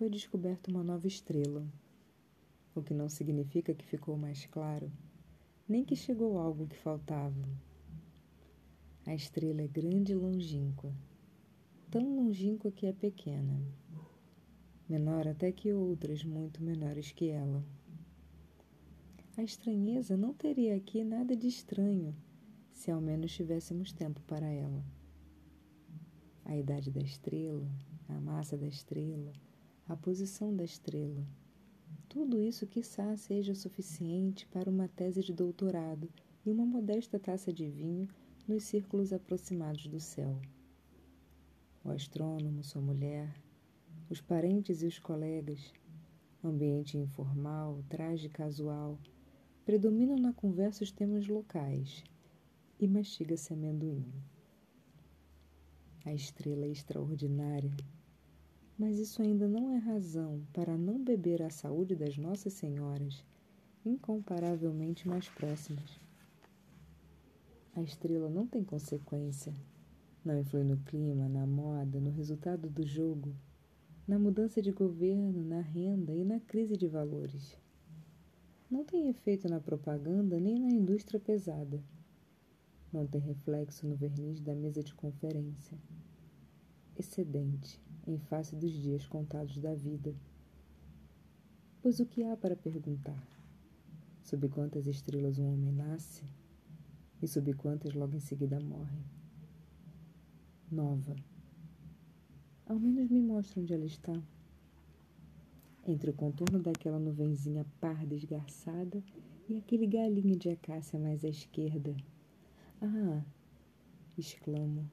foi descoberta uma nova estrela, o que não significa que ficou mais claro, nem que chegou algo que faltava. A estrela é grande e longínqua, tão longínqua que é pequena, menor até que outras muito menores que ela. A estranheza não teria aqui nada de estranho se ao menos tivéssemos tempo para ela. A idade da estrela, a massa da estrela, a posição da estrela. Tudo isso, quiçá, seja suficiente para uma tese de doutorado e uma modesta taça de vinho nos círculos aproximados do céu. O astrônomo, sua mulher, os parentes e os colegas, ambiente informal, traje casual, Predominam na conversa os temas locais e mastiga-se amendoim. A estrela é extraordinária, mas isso ainda não é razão para não beber a saúde das Nossas Senhoras, incomparavelmente mais próximas. A estrela não tem consequência, não influi no clima, na moda, no resultado do jogo, na mudança de governo, na renda e na crise de valores não tem efeito na propaganda nem na indústria pesada. Não tem reflexo no verniz da mesa de conferência. Excedente, em face dos dias contados da vida. Pois o que há para perguntar? Sob quantas estrelas um homem nasce e sob quantas logo em seguida morre? Nova. Ao menos me mostra onde ela está entre o contorno daquela nuvenzinha parda esgarçada e aquele galinho de acácia mais à esquerda. Ah! exclamo,